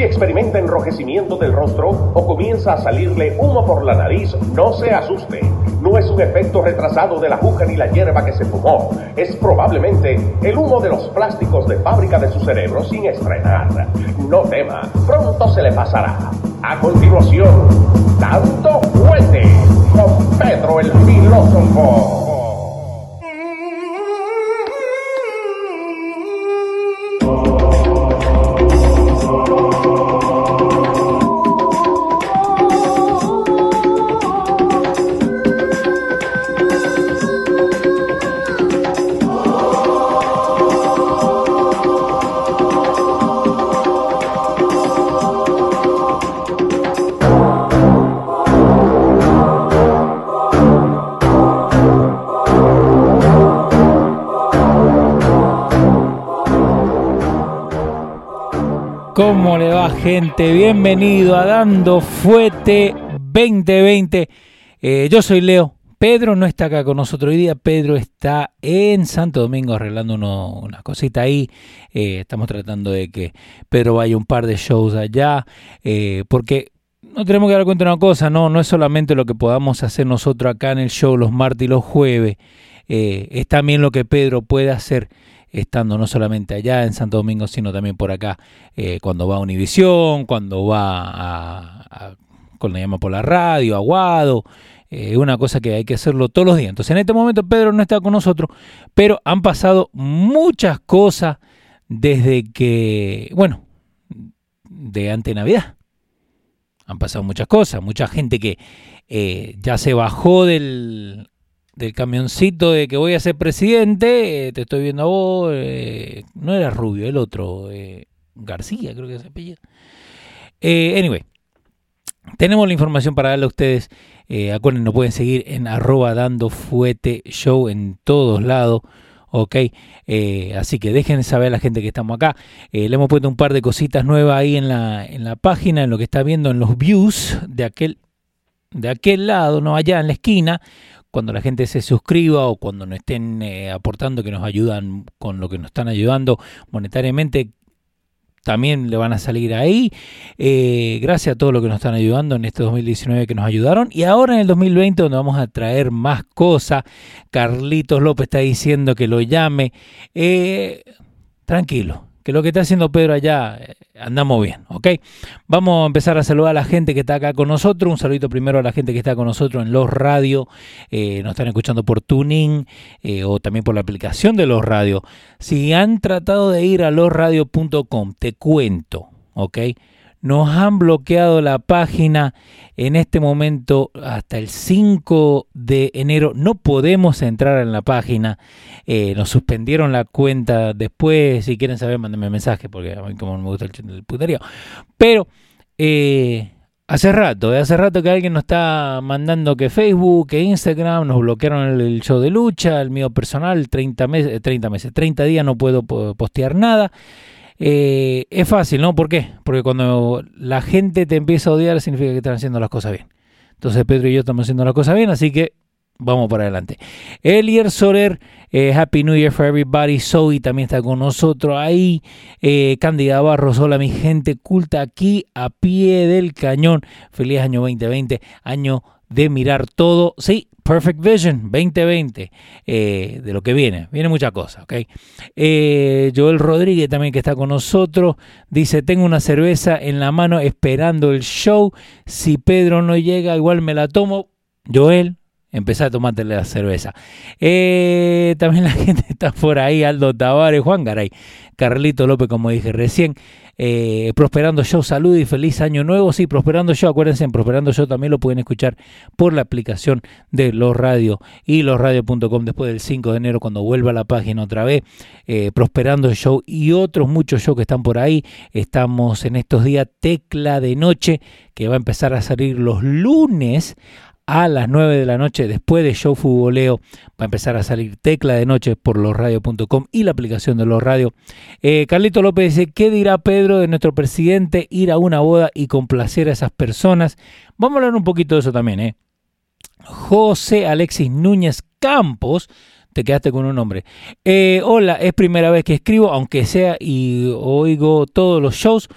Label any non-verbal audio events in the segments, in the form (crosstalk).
Si experimenta enrojecimiento del rostro o comienza a salirle humo por la nariz, no se asuste. No es un efecto retrasado de la juca ni la hierba que se fumó. Es probablemente el humo de los plásticos de fábrica de su cerebro sin estrenar. No tema, pronto se le pasará. A continuación, tanto fuerte con Pedro el filósofo. ¿Cómo le va gente? Bienvenido a Dando Fuete 2020. Eh, yo soy Leo. Pedro no está acá con nosotros hoy día. Pedro está en Santo Domingo arreglando una cosita ahí. Eh, estamos tratando de que Pedro vaya un par de shows allá. Eh, porque no tenemos que dar cuenta de una cosa, no, no es solamente lo que podamos hacer nosotros acá en el show los martes y los jueves. es también lo que Pedro puede hacer estando no solamente allá en Santo Domingo, sino también por acá, eh, cuando va a Univisión, cuando va a, con la llama por la radio, Aguado, eh, una cosa que hay que hacerlo todos los días. Entonces en este momento Pedro no está con nosotros, pero han pasado muchas cosas desde que, bueno, de ante Navidad. Han pasado muchas cosas, mucha gente que eh, ya se bajó del, del camioncito de que voy a ser presidente, eh, te estoy viendo a vos, eh, no era Rubio, el otro, eh, García creo que se apellido. anyway, tenemos la información para darle a ustedes. acuérdense, nos pueden seguir en arroba dando fuete show en todos lados. Ok, así que dejen saber a la gente que estamos acá. le hemos puesto un par de cositas nuevas ahí en la, en la página, en lo que está viendo en los views de aquel, de aquel lado, no allá en la esquina cuando la gente se suscriba o cuando nos estén eh, aportando que nos ayudan con lo que nos están ayudando monetariamente, también le van a salir ahí. Eh, gracias a todo lo que nos están ayudando en este 2019 que nos ayudaron. Y ahora en el 2020 donde vamos a traer más cosas. Carlitos López está diciendo que lo llame. Eh, tranquilo, que lo que está haciendo Pedro allá eh, andamos bien, ¿ok? Vamos a empezar a saludar a la gente que está acá con nosotros. Un saludito primero a la gente que está con nosotros en Los Radio. Eh, nos están escuchando por Tuning eh, o también por la aplicación de Los Radio. Si han tratado de ir a losradio.com, te cuento, ¿ok? Nos han bloqueado la página en este momento hasta el 5 de enero. No podemos entrar en la página. Eh, nos suspendieron la cuenta. Después, si quieren saber, mándenme mensaje porque a mí como no me gusta el, puterío. Pero eh, hace rato, eh, hace rato que alguien nos está mandando que Facebook, que Instagram, nos bloquearon el, show de lucha, el mío personal, 30 meses, 30 meses, 30 días no puedo postear nada. Eh, es fácil, ¿no? ¿Por qué? Porque cuando la gente te empieza a odiar significa que están haciendo las cosas bien. Entonces Pedro y yo estamos haciendo las cosas bien, así que vamos para adelante. Elier Soler, eh, Happy New Year for everybody. Zoe también está con nosotros ahí. Eh, Cándida Barros, hola mi gente culta aquí a pie del cañón. Feliz año 2020, año de mirar todo. Sí, Perfect Vision 2020, eh, de lo que viene. Viene mucha cosa, ¿ok? Eh, Joel Rodríguez también que está con nosotros, dice, tengo una cerveza en la mano esperando el show. Si Pedro no llega, igual me la tomo. Joel, empezá a tomarte la cerveza. Eh, también la (laughs) gente está por ahí, Aldo Tavares, Juan Garay, Carlito López, como dije recién. Eh, Prosperando Show, salud y feliz año nuevo. Sí, Prosperando Show, acuérdense, en Prosperando Show también lo pueden escuchar por la aplicación de Los Radio y losradio.com después del 5 de enero cuando vuelva a la página otra vez. Eh, Prosperando Show y otros muchos shows que están por ahí. Estamos en estos días Tecla de Noche que va a empezar a salir los lunes a las 9 de la noche después de Show Futboleo va a empezar a salir Tecla de Noche por losradio.com y la aplicación de Los Radio. Eh, Carlito López dice, ¿qué dirá Pedro de nuestro presidente ir a una boda y complacer a esas personas? Vamos a hablar un poquito de eso también. ¿eh? José Alexis Núñez Campos te quedaste con un nombre. Eh, hola, es primera vez que escribo, aunque sea y oigo todos los shows.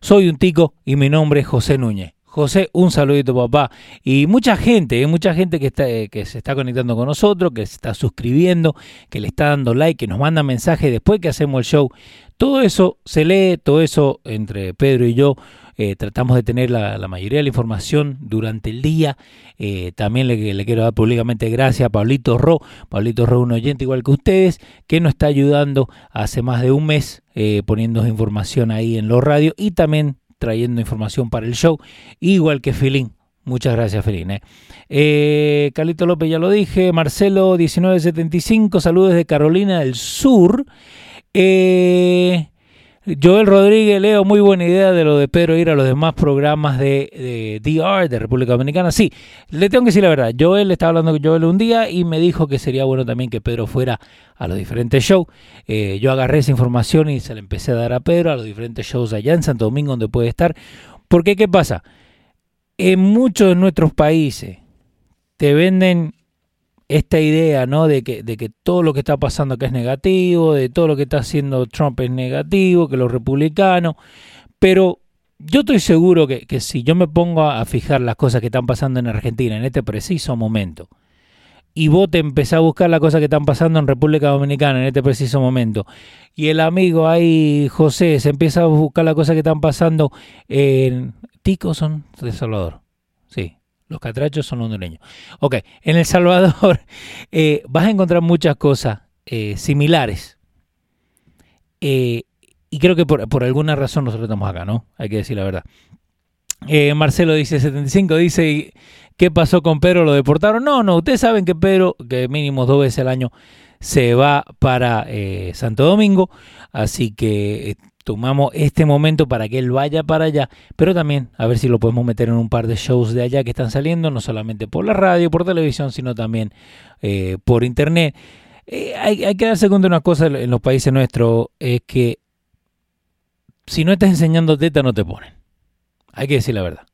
Soy un tico y mi nombre es José Núñez. José, un saludito papá. Y mucha gente, ¿eh? mucha gente que, está, eh, que se está conectando con nosotros, que se está suscribiendo, que le está dando like, que nos manda mensajes después que hacemos el show. Todo eso se lee, todo eso entre Pedro y yo. Eh, tratamos de tener la, mayoría de la información durante el día. también le, le, quiero dar públicamente gracias a Pablito Ro, Pablito Ro, un oyente igual que ustedes, que nos está ayudando hace más de un mes poniendo información ahí en los radios y también trayendo información para el show, igual que Filín. Muchas gracias, Felín. ¿eh? eh. Carlito López ya lo dije. Marcelo 1975, saludos de Carolina del Sur. Eh, Joel Rodríguez, Leo, muy buena idea de lo de Pedro ir a los demás programas de, DR, de República Dominicana. Sí, le tengo que decir la verdad. Joel estaba hablando con Joel un día y me dijo que sería bueno también que Pedro fuera a los diferentes shows. Eh, yo agarré esa información y se la empecé a dar a Pedro a los diferentes shows allá en Santo Domingo donde puede estar. Porque, ¿qué pasa? En muchos de nuestros países te venden esta idea, ¿no? De que, de que todo lo que está pasando acá es negativo, de todo lo que está haciendo Trump es negativo, que los republicanos, pero yo estoy seguro que, si yo me pongo a, fijar las cosas que están pasando en Argentina en este preciso momento, y vos te empezás a buscar las cosas que están pasando en República Dominicana en este preciso momento, y el amigo ahí, José, se empieza a buscar las cosas que están pasando en Tico, son de Salvador, sí, los catrachos son hondureños. Ok, en El Salvador (laughs) eh, vas a encontrar muchas cosas eh, similares. Eh, y creo que por, alguna razón nosotros estamos acá, ¿no? Hay que decir la verdad. Marcelo dice 75, dice, ¿qué pasó con Pedro? ¿Lo deportaron? No, no, ustedes saben que Pedro, que mínimo dos veces al año, se va para Santo Domingo, así que tomamos este momento para que él vaya para allá, pero también a ver si lo podemos meter en un par de shows de allá que están saliendo, no solamente por la radio, por televisión, sino también eh, por internet. Eh, hay, que darse cuenta de una cosa en los países nuestros, es que si no estás enseñando teta no te ponen. Hay que decir la verdad,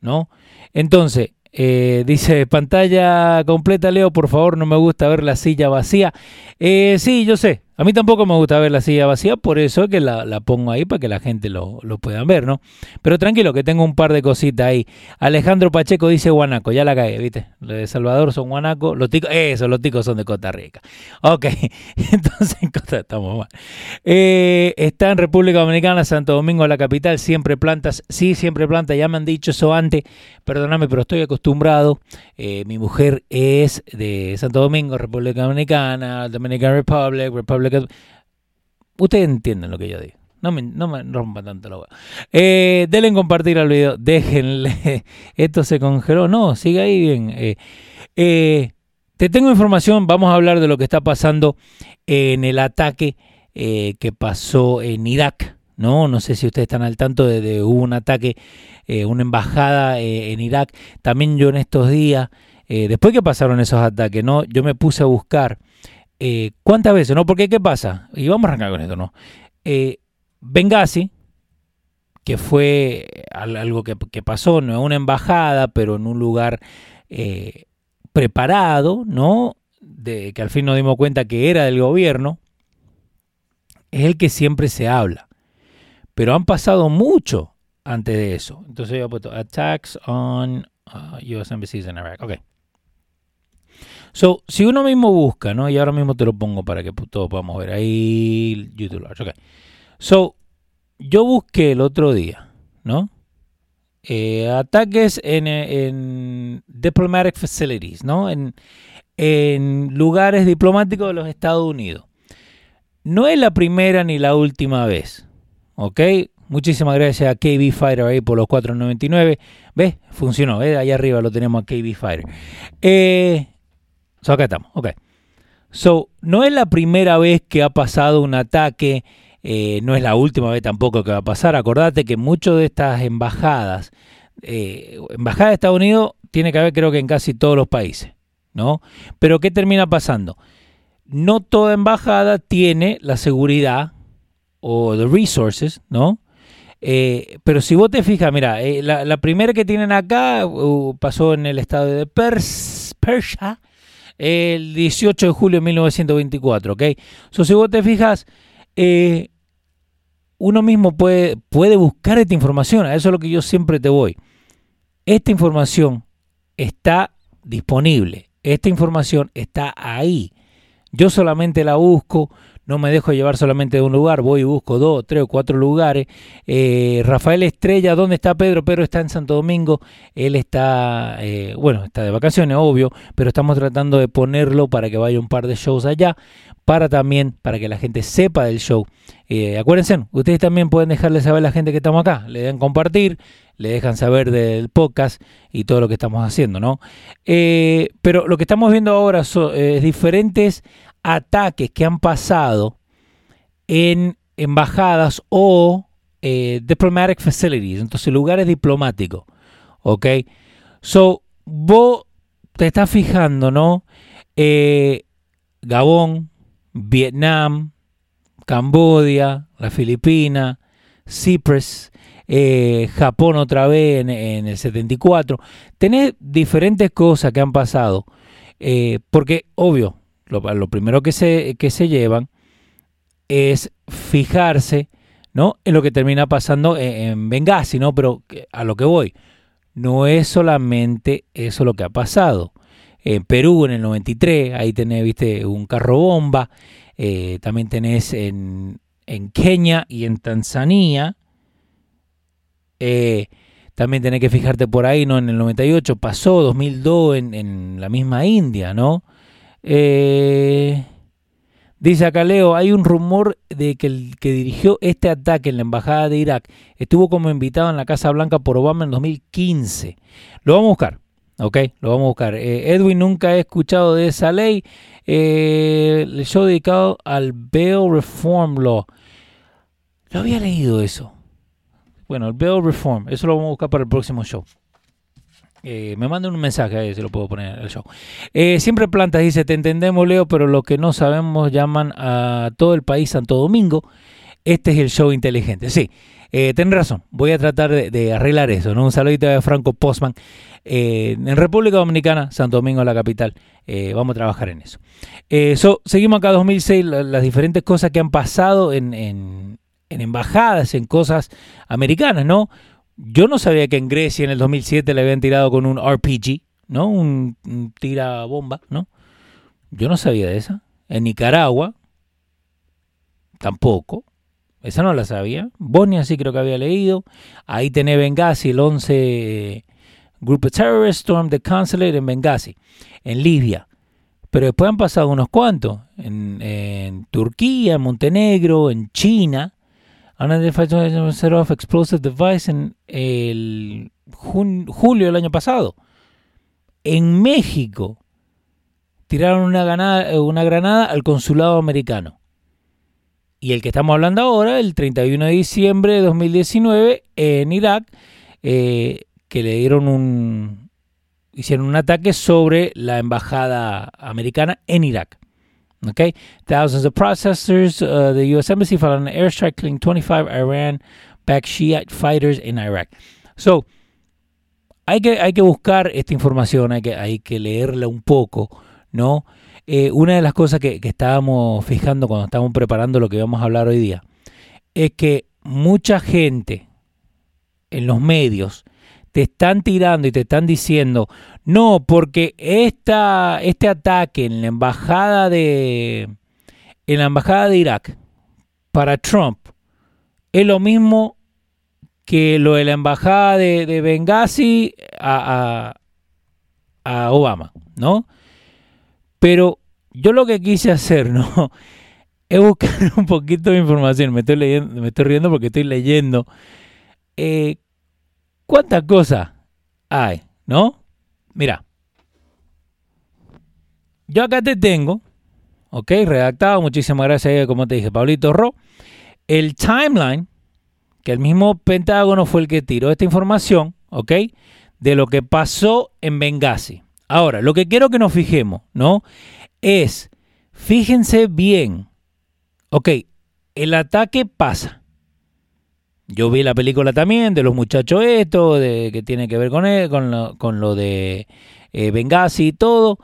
¿no? Entonces, eh, dice pantalla completa, Leo, por favor, no me gusta ver la silla vacía. sí, yo sé, a mí tampoco me gusta ver la silla vacía, por eso es que la, pongo ahí para que la gente lo, lo, pueda ver, ¿no? Pero tranquilo, que tengo un par de cositas ahí. Alejandro Pacheco dice Guanaco, ya la cagué, ¿viste? Los de Salvador son Guanaco, los ticos, eso, los ticos son de Costa Rica. Ok, (laughs) entonces estamos mal. Eh, está en República Dominicana, Santo Domingo, la capital, siempre plantas, sí, siempre plantas, ya me han dicho eso antes, perdóname, pero estoy acostumbrado. Eh, mi mujer es de Santo Domingo, República Dominicana, Dominican Republic, Republic Ustedes entienden lo que yo digo. No me, no me rompan tanto la hueá. Eh, denle en compartir al video. Déjenle. (laughs) Esto se congeló. No, sigue ahí bien. Eh, eh, te tengo información. Vamos a hablar de lo que está pasando en el ataque eh, que pasó en Irak. No, no sé si ustedes están al tanto de, de hubo un ataque, una embajada en Irak. También yo en estos días, después que pasaron esos ataques, no, yo me puse a buscar eh, ¿Cuántas veces? ¿No? Porque ¿qué pasa? Y vamos a arrancar con esto, ¿no? Eh, Benghazi, que fue algo que, pasó, no en una embajada, pero en un lugar eh, preparado, ¿no? De, que al fin nos dimos cuenta que era del gobierno, es el que siempre se habla. Pero han pasado mucho antes de eso. Entonces yo he puesto attacks on uh, US embassies in Iraq. Ok. So, si uno mismo busca, ¿no? Y ahora mismo te lo pongo para que todos podamos ver ahí YouTube Okay. So, yo busqué el otro día, ¿no? eh, ataques en, en, diplomatic facilities, ¿no? En, en lugares diplomáticos de los Estados Unidos. No es la primera ni la última vez, ¿ok? Muchísimas gracias a KB Fighter ahí por los 4.99. ¿Ves? Funcionó, ¿ves? Ahí arriba lo tenemos a KB Fighter. Eh, so acá estamos, ok. So, no es la primera vez que ha pasado un ataque, eh, no es la última vez tampoco que va a pasar. Acordate que muchas de estas embajadas, eh, embajada de Estados Unidos tiene que haber creo que en casi todos los países, ¿no? Pero ¿qué termina pasando? No toda embajada tiene la seguridad o the resources, ¿no? Eh, pero si vos te fijas, mira, eh, la, primera que tienen acá uh, pasó en el estado de Pers Persia el 18 de julio de 1924, ¿ok? So, si vos te fijas, eh, uno mismo puede, puede buscar esta información, a eso es lo que yo siempre te voy. Esta información está disponible, esta información está ahí. Yo solamente la busco, no me dejo llevar solamente de un lugar, voy y busco dos, tres o cuatro lugares. Eh, Rafael Estrella, ¿dónde está Pedro? Pedro está en Santo Domingo, él está, eh, bueno, está de vacaciones, obvio, pero estamos tratando de ponerlo para que vaya un par de shows allá, para también, para que la gente sepa del show. Eh, acuérdense, ustedes también pueden dejarle saber a la gente que estamos acá, le den compartir, le dejan saber del podcast y todo lo que estamos haciendo, ¿no? Pero lo que estamos viendo ahora son eh, diferentes ataques que han pasado en embajadas o eh, diplomatic facilities, entonces lugares diplomáticos, ¿ok? So, vos te estás fijando, ¿no? Eh, Gabón, Vietnam, Cambodia, la Filipina, Cyprus, eh, Japón otra vez en, en, el 74. Tenés diferentes cosas que han pasado, porque obvio, lo, primero que se, que se llevan es fijarse ¿no? en lo que termina pasando en, en Benghazi, ¿no? pero a lo que voy, no es solamente eso lo que ha pasado. En Perú en el 93, ahí tenés, viste, un carro bomba. Eh, también tenés en, en, Kenia y en Tanzania. Eh, también tenés que fijarte por ahí, ¿no? En el 98 pasó, 2002 en, en la misma India, ¿no? Eh, dice acá Leo, hay un rumor de que el que dirigió este ataque en la embajada de Irak estuvo como invitado en la Casa Blanca por Obama en 2015. Lo vamos a buscar. Ok, lo vamos a buscar. Eh, Edwin nunca he escuchado de esa ley. Eh, el show dedicado al Bail Reform Law. Lo había leído eso. Bueno, el Bail Reform. Eso lo vamos a buscar para el próximo show. Eh, me manden un mensaje ahí, se lo puedo poner el show. Eh, siempre Plantas dice, te entendemos Leo, pero lo que no sabemos llaman a todo el país Santo Domingo. Este es el show inteligente. Sí, eh, razón. Voy a tratar de, arreglar eso. ¿no? Un saludito de Franco Postman. Eh, en República Dominicana, Santo Domingo, la capital. Eh, vamos a trabajar en eso. So, seguimos acá 2006, las diferentes cosas que han pasado en, en embajadas, en cosas americanas, ¿no? Yo no sabía que en Grecia en el 2007 le habían tirado con un RPG, ¿no? Un, un tira bomba, ¿no? Yo no sabía de esa. En Nicaragua, tampoco. Esa no la sabía. Bosnia sí creo que había leído. Ahí tenés Benghazi, el 11 Group of Terrorists Storm the Consulate en Benghazi, en Libia. Pero después han pasado unos cuantos. En, en Turquía, en Montenegro, en China. Unidentified set off explosive device en el julio del año pasado. En México tiraron una granada, una granada al consulado americano. Y el que estamos hablando ahora, el 31 de diciembre de 2019, en Irak, eh, que le dieron un. hicieron un ataque sobre la embajada americana en Irak. Okay, thousands of processors, uh, the U.S. Embassy filed an airstrike killing 25 Iran-backed Shiite fighters in Iraq. So, hay que, hay que buscar esta información, hay que, hay que leerla un poco, ¿no? Eh, una de las cosas que, que, estábamos fijando cuando estábamos preparando lo que vamos a hablar hoy día es que mucha gente en los medios te están tirando y te están diciendo, no, porque esta, este ataque en la embajada de en la embajada de Irak para Trump es lo mismo que lo de la embajada de, de Benghazi a, a, Obama, ¿no? Pero yo lo que quise hacer, ¿no? (laughs) Es buscar un poquito de información. Me estoy, leyendo, me estoy riendo porque estoy leyendo. Eh, ¿Cuántas cosas hay, no? Mira. Yo acá te tengo, ok, redactado. Muchísimas gracias, como te dije, Pablito Ro. El timeline, que el mismo Pentágono fue el que tiró esta información, ok, de lo que pasó en Benghazi. Ahora, lo que quiero que nos fijemos, ¿no? Es, fíjense bien, ok, el ataque pasa. Yo vi la película también de los muchachos esto, de, que tiene que ver con, él, con, lo, con lo de eh, Benghazi y todo.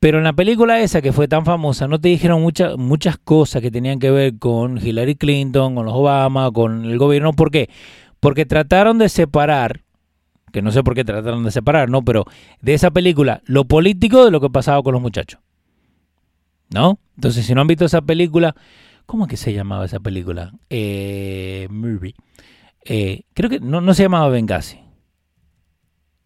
Pero en la película esa que fue tan famosa, no te dijeron muchas muchas cosas que tenían que ver con Hillary Clinton, con los Obama, con el gobierno. ¿Por qué? Porque trataron de separar, que no sé por qué trataron de separar, ¿no? Pero de esa película, lo político de lo que pasaba con los muchachos. ¿No? Entonces, si no han visto esa película, ¿cómo es que se llamaba esa película? Eh, movie. Eh, creo que no, no se llamaba Benghazi.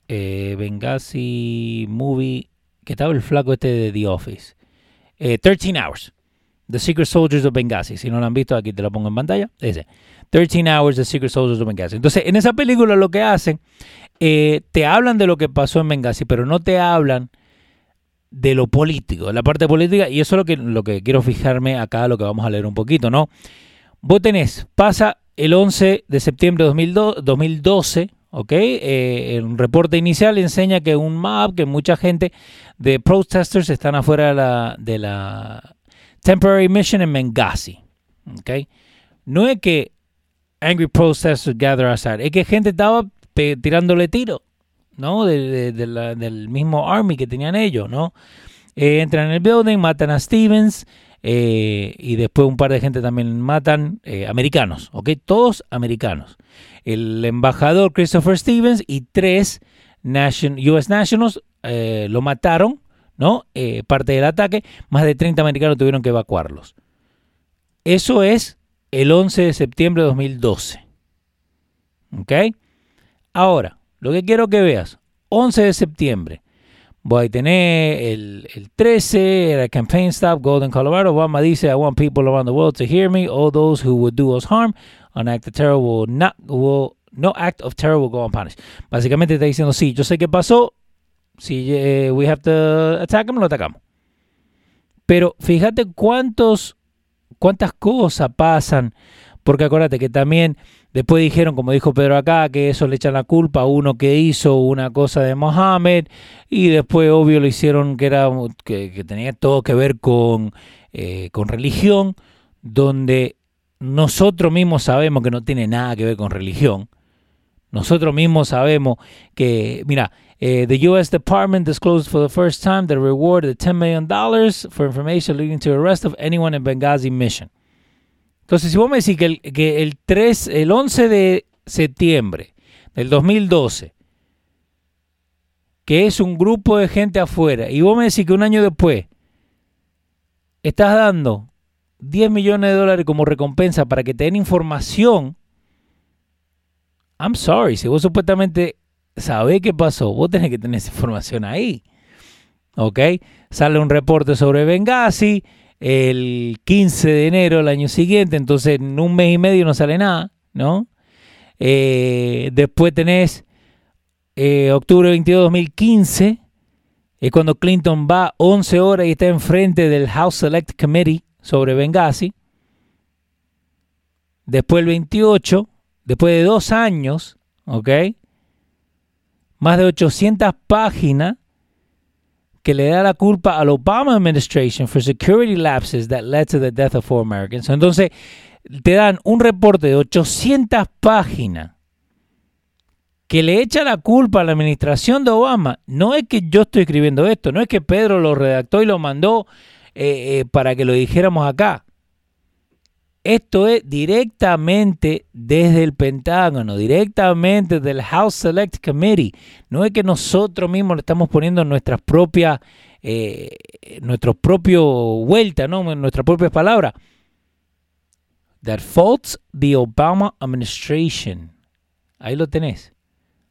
Eh, Benghazi Movie que estaba el flaco este de The Office. Eh, 13 Hours. The Secret Soldiers of Benghazi. Si no lo han visto, aquí te lo pongo en pantalla. Ese. 13 Hours, The Secret Soldiers of Benghazi. Entonces, en esa película lo que hacen, eh, te hablan de lo que pasó en Benghazi, pero no te hablan de lo político, de la parte política, y eso es lo que, lo que quiero fijarme acá, lo que vamos a leer un poquito, ¿no? Vos tenés, pasa el 11 de septiembre de 2012, ¿ok? Eh, reporte inicial enseña que un map, que mucha gente de protesters están afuera de la, de la temporary mission en Benghazi, ¿ok? No es que angry protesters gather outside, es que gente estaba tirándole tiro, ¿no? Del mismo army que tenían ellos, ¿no? Eh, entran en el building, matan a Stevens, eh, y después un par de gente también matan eh, americanos, ¿ok? Todos americanos. El embajador Christopher Stevens y tres nation, US Nationals lo mataron, ¿no? Parte del ataque. Más de 30 americanos tuvieron que evacuarlos. Eso es el 11 de septiembre de 2012. ¿Ok? Ahora, lo que quiero que veas, 11 de septiembre. Voy a tener el, el 13, era Campaign Stop, Golden, Colorado. Obama dice, I want people around the world to hear me. All those who would do us harm, an act of terror will not, will, no act of terror will go unpunished. Básicamente está diciendo, sí, yo sé qué pasó. Si uh, we have to attack him, lo atacamos. Pero fíjate cuántos, cuántas cosas pasan. Porque acuérdate que también después dijeron, como dijo Pedro acá, que eso le echan la culpa a uno que hizo una cosa de Mohammed. Y después, obvio, lo hicieron que, era, que, que tenía todo que ver con, eh, con religión. Donde nosotros mismos sabemos que no tiene nada que ver con religión. Nosotros mismos sabemos que, mira, eh, the U.S. Department disclosed for the first time the reward of $10 million for information leading to arrest of anyone in Benghazi mission. Entonces, si vos me decís que el, que el, 3, el 11 de septiembre del 2012, que es un grupo de gente afuera, y vos me decís que un año después estás dando 10 millones de dólares como recompensa para que te den información, I'm sorry, si vos supuestamente sabés qué pasó, vos tenés que tener esa información ahí. ¿Ok? Sale un reporte sobre Benghazi el 15 de enero del año siguiente, entonces en un mes y medio no sale nada, ¿no? Eh, después tenés eh, octubre 22 de 2015, es cuando Clinton va 11 horas y está enfrente del House Select Committee sobre Benghazi. Después el 28, después de dos años, ¿ok? Más de 800 páginas que le da la culpa al Obama administration for security lapses that led to the death of four Americans. Entonces, te dan un reporte de 800 páginas que le echa la culpa a la administración de Obama. No es que yo estoy escribiendo esto, no es que Pedro lo redactó y lo mandó eh, eh, para que lo dijéramos acá. Esto es directamente desde el Pentágono, directamente del House Select Committee. No es que nosotros mismos le estamos poniendo nuestras propias, eh, nuestros propios vueltas, ¿no? nuestras propias palabras. That faults the Obama administration Ahí lo tenés.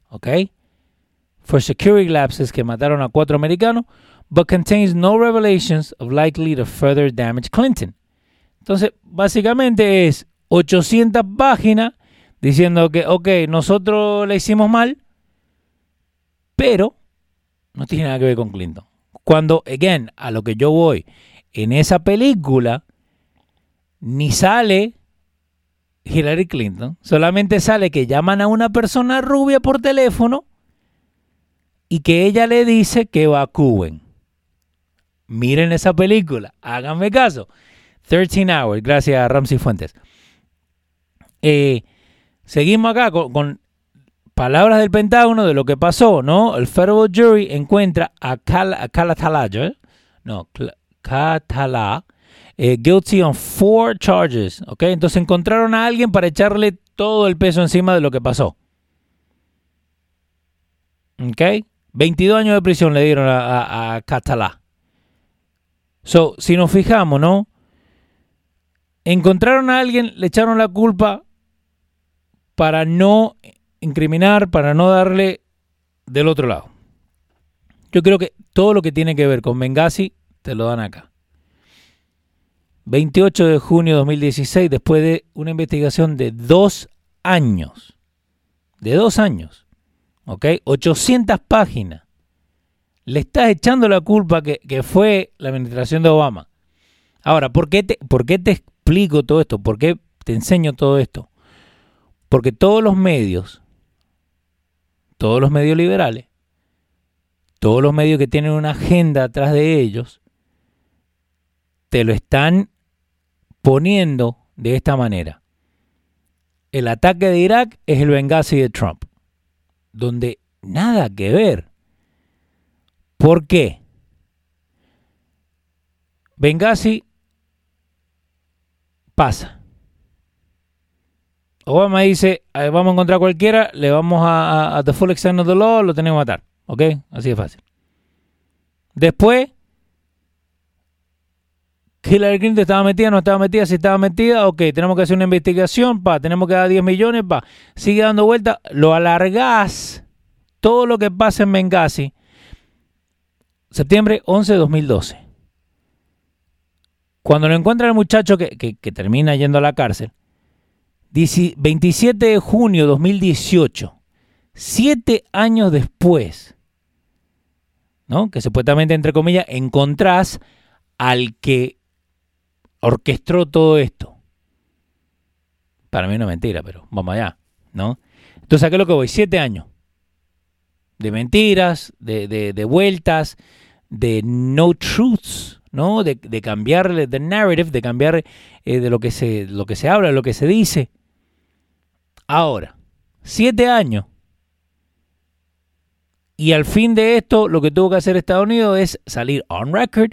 ¿Ok? For security lapses que mataron a cuatro americanos, but contains no revelations of likely to further damage Clinton. Entonces, básicamente es 800 páginas diciendo que, ok, nosotros le hicimos mal, pero no tiene nada que ver con Clinton. Cuando, again, a lo que yo voy, en esa película ni sale Hillary Clinton, solamente sale que llaman a una persona rubia por teléfono y que ella le dice que evacúen. Miren esa película, háganme caso. 13 Hours, gracias a Ramsey Fuentes. Eh, seguimos acá con, palabras del Pentágono de lo que pasó, ¿no? El Federal Jury encuentra a, Cal, ¿eh? no, Catala, eh, guilty on four charges, ¿ok? Entonces encontraron a alguien para echarle todo el peso encima de lo que pasó. ¿Ok? 22 años de prisión le dieron a, a, Catalá. So, si nos fijamos, ¿no? Encontraron a alguien, le echaron la culpa para no incriminar, para no darle del otro lado. Yo creo que todo lo que tiene que ver con Benghazi te lo dan acá. 28 de junio de 2016, después de una investigación de dos años. De dos años. ¿ok? 800 páginas. Le estás echando la culpa que, fue la administración de Obama. Ahora, ¿por qué, te, ¿por qué te explico todo esto? ¿Por qué te enseño todo esto? Porque todos los medios, todos los medios liberales, todos los medios que tienen una agenda atrás de ellos, te lo están poniendo de esta manera. El ataque de Irak es el Benghazi de Trump donde nada que ver. ¿Por qué? Benghazi pasa. Obama dice, vamos a encontrar cualquiera, le vamos a, a, the full extent of the law, lo tenemos que matar. ¿Ok? Así de fácil. Después, Hillary Clinton estaba metida, no estaba metida, si estaba metida, ok, tenemos que hacer una investigación, pa, tenemos que dar 10 millones, pa, sigue dando vuelta, lo alargás, todo lo que pasa en Benghazi, septiembre 11 de 2012. Cuando lo encuentra el muchacho que, que termina yendo a la cárcel, 27 de junio de 2018, siete años después, ¿no? que supuestamente, entre comillas, encontrás al que orquestó todo esto. Para mí no es mentira, pero vamos allá, ¿no? Entonces, ¿a qué es lo que voy? Siete años de mentiras, de, de, vueltas, de no truths, ¿no? De, de cambiarle the narrative, de cambiar eh, de lo que, se, lo que se habla, lo que se dice. Ahora, siete años. Y al fin de esto, lo que tuvo que hacer Estados Unidos es salir on record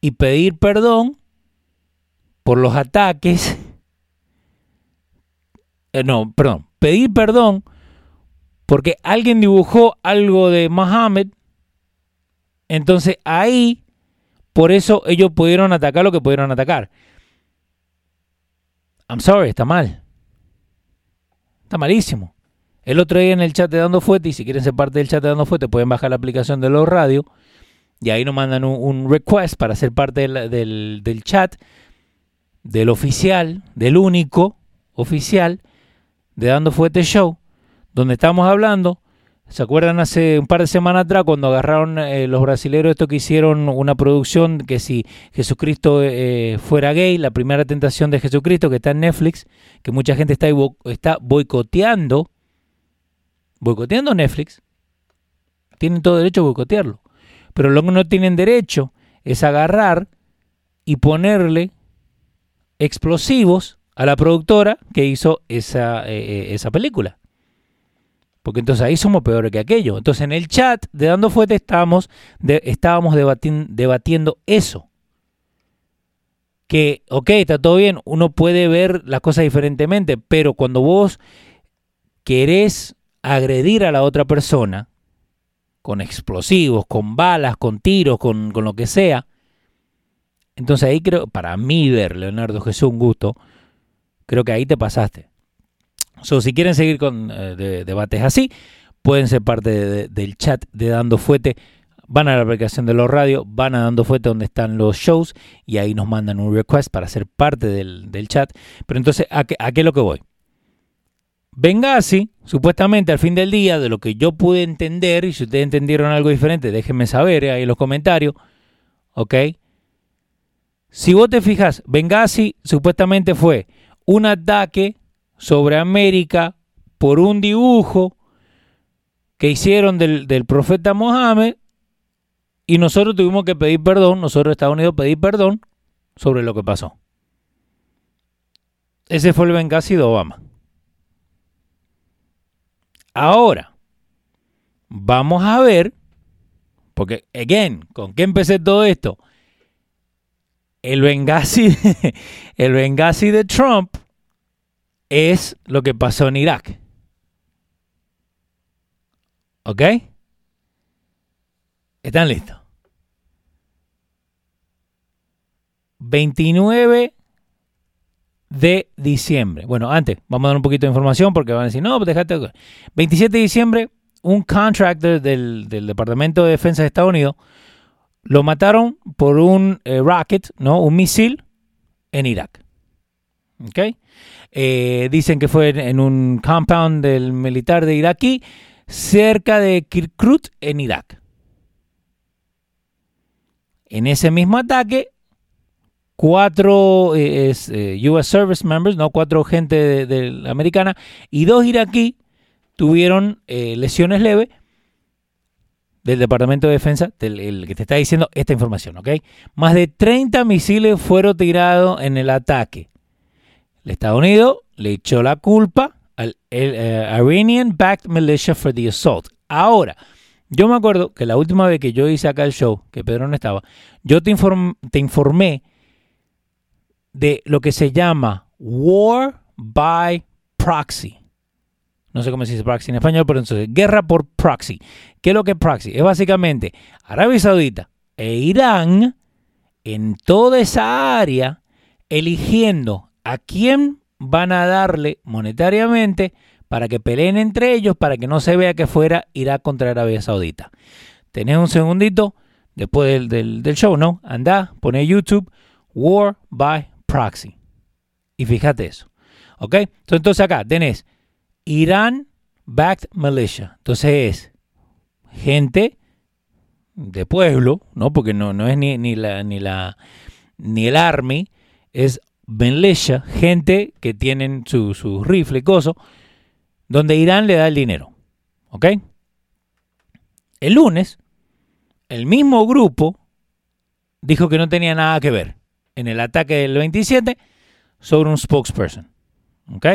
y pedir perdón por los ataques, (laughs) eh, no, perdón, pedir perdón porque alguien dibujó algo de Mohammed, entonces ahí, por eso ellos pudieron atacar lo que pudieron atacar. I'm sorry, está mal. Está malísimo. El otro día en el chat de Dando Fuerte, y si quieren ser parte del chat de Dando Fuerte, pueden bajar la aplicación de los radios y ahí nos mandan un, request para ser parte del, del chat del oficial, del único oficial de Dando Fuerte Show, donde estamos hablando. ¿Se acuerdan hace un par de semanas atrás cuando agarraron eh, los brasileños esto que hicieron una producción que si Jesucristo eh, fuera gay, la primera tentación de Jesucristo que está en Netflix, que mucha gente está, está boicoteando, boicoteando Netflix, tienen todo derecho a boicotearlo. Pero lo que no tienen derecho es agarrar y ponerle explosivos a la productora que hizo esa, eh, eh, esa película. Porque entonces ahí somos peores que aquello. Entonces en el chat de Dando Fuerte estábamos, estábamos debatiendo eso. Que, ok, está todo bien, uno puede ver las cosas diferentemente, pero cuando vos querés agredir a la otra persona, con explosivos, con balas, con tiros, con, con lo que sea, entonces ahí creo, para mí ver Leonardo Jesús un gusto, creo que ahí te pasaste. So, si quieren seguir con eh, debates así, pueden ser parte del chat de Dando Fuete. Van a la aplicación de los radios, van a Dando Fuete donde están los shows y ahí nos mandan un request para ser parte del, chat. Pero entonces, ¿a qué, ¿a qué es lo que voy? Benghazi, supuestamente al fin del día, de lo que yo pude entender, y si ustedes entendieron algo diferente, déjenme saber ahí en los comentarios, ¿ok? Si vos te fijas, Benghazi supuestamente fue un ataque sobre América por un dibujo que hicieron del, profeta Mohammed y nosotros tuvimos que pedir perdón, nosotros Estados Unidos pedir perdón sobre lo que pasó. Ese fue el Benghazi de Obama. Ahora, vamos a ver, porque, again, ¿con qué empecé todo esto? El Benghazi, (laughs) el Benghazi de Trump es lo que pasó en Irak. ¿Ok? ¿Están listos? 29 de diciembre. Bueno, antes, vamos a dar un poquito de información porque van a decir, no, pues déjate. 27 de diciembre, un contractor del, Departamento de Defensa de Estados Unidos lo mataron por un eh, rocket, ¿no? Un misil en Irak. ¿Ok? Eh, dicen que fue en un compound del militar de Iraquí cerca de Kirkuk en Irak. En ese mismo ataque, cuatro eh, eh, US Service Members, no cuatro gente de, americana y dos iraquí tuvieron lesiones leves del Departamento de Defensa, del que te está diciendo esta información, ¿ok? Más de 30 misiles fueron tirados en el ataque. El Estados Unidos le echó la culpa al eh, Iranian Backed Militia for the Assault. Ahora, yo me acuerdo que la última vez que yo hice acá el show, que Pedro no estaba, yo te, te informé de lo que se llama War by Proxy. No sé cómo se dice proxy en español, pero entonces, guerra por proxy. ¿Qué es lo que es proxy? Es básicamente Arabia Saudita e Irán en toda esa área eligiendo a quién van a darle monetariamente para que peleen entre ellos, para que no se vea que fuera irá contra Arabia Saudita. Tenés un segundito después del, show, ¿no? Anda, pone YouTube War by Proxy. Y fíjate eso. ¿Ok? Entonces acá tenés Irán Backed Militia. Entonces es gente de pueblo, ¿no? Porque no, no es ni, ni, la, ni, la, ni el Army, es Benlecha, gente que tienen su, su rifle y coso, donde Irán le da el dinero. ¿Ok? El lunes, el mismo grupo dijo que no tenía nada que ver en el ataque del 27 sobre un spokesperson. ¿Ok?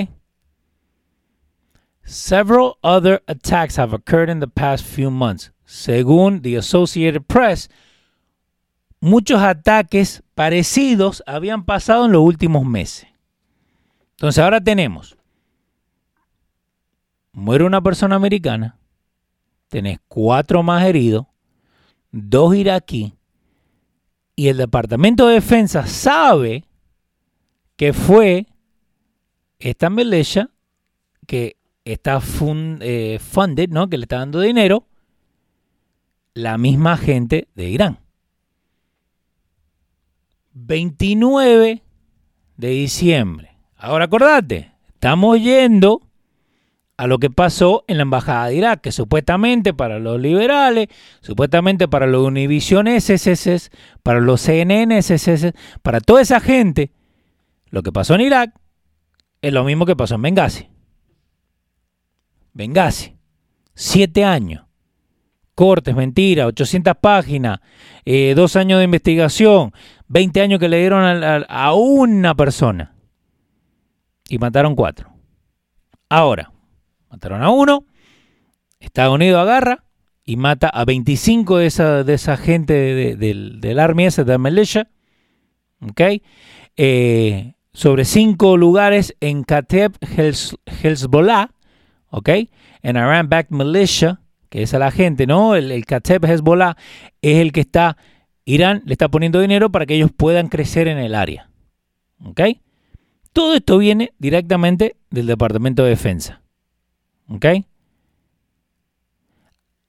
Several other attacks have occurred in the past few months. Según the Associated Press, muchos ataques parecidos habían pasado en los últimos meses. Entonces ahora tenemos, muere una persona americana, tenés cuatro más heridos, dos iraquí, y el Departamento de Defensa sabe que fue esta melecha que está eh, funded, ¿no? que le está dando dinero, la misma gente de Irán. 29 de diciembre. Ahora acordate, estamos yendo a lo que pasó en la embajada de Irak, que supuestamente para los liberales, supuestamente para los Univision SSS, para los CNN SSS, para toda esa gente, lo que pasó en Irak es lo mismo que pasó en Benghazi. Benghazi, siete años cortes, mentira, 800 páginas, eh, dos años de investigación, 20 años que le dieron a, una persona y mataron cuatro. Ahora, mataron a uno, Estados Unidos agarra y mata a 25 de esa, de esa gente del, del Army ese de Militia, ¿ok? Eh, sobre cinco lugares en Kateb Hezbollah, ¿ok? En Iran Backed Militia, que es a la gente, ¿no? El, el Kateb Hezbollah es el que está, Irán le está poniendo dinero para que ellos puedan crecer en el área. ¿Ok? Todo esto viene directamente del Departamento de Defensa. ¿Ok?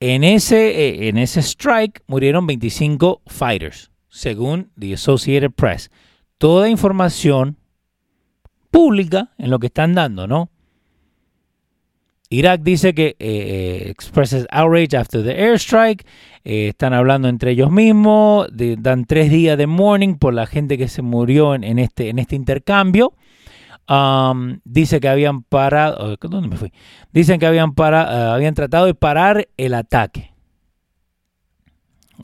En ese, eh, en ese strike murieron 25 fighters, según the Associated Press. Toda información pública en lo que están dando, ¿no? Irak dice que eh, eh, expresses outrage after the airstrike. están hablando entre ellos mismos. dan tres días de mourning por la gente que se murió en, este, este intercambio. Um, dice que habían parado. Oh, ¿Dónde me fui? Dicen que habían, para, uh, habían tratado de parar el ataque.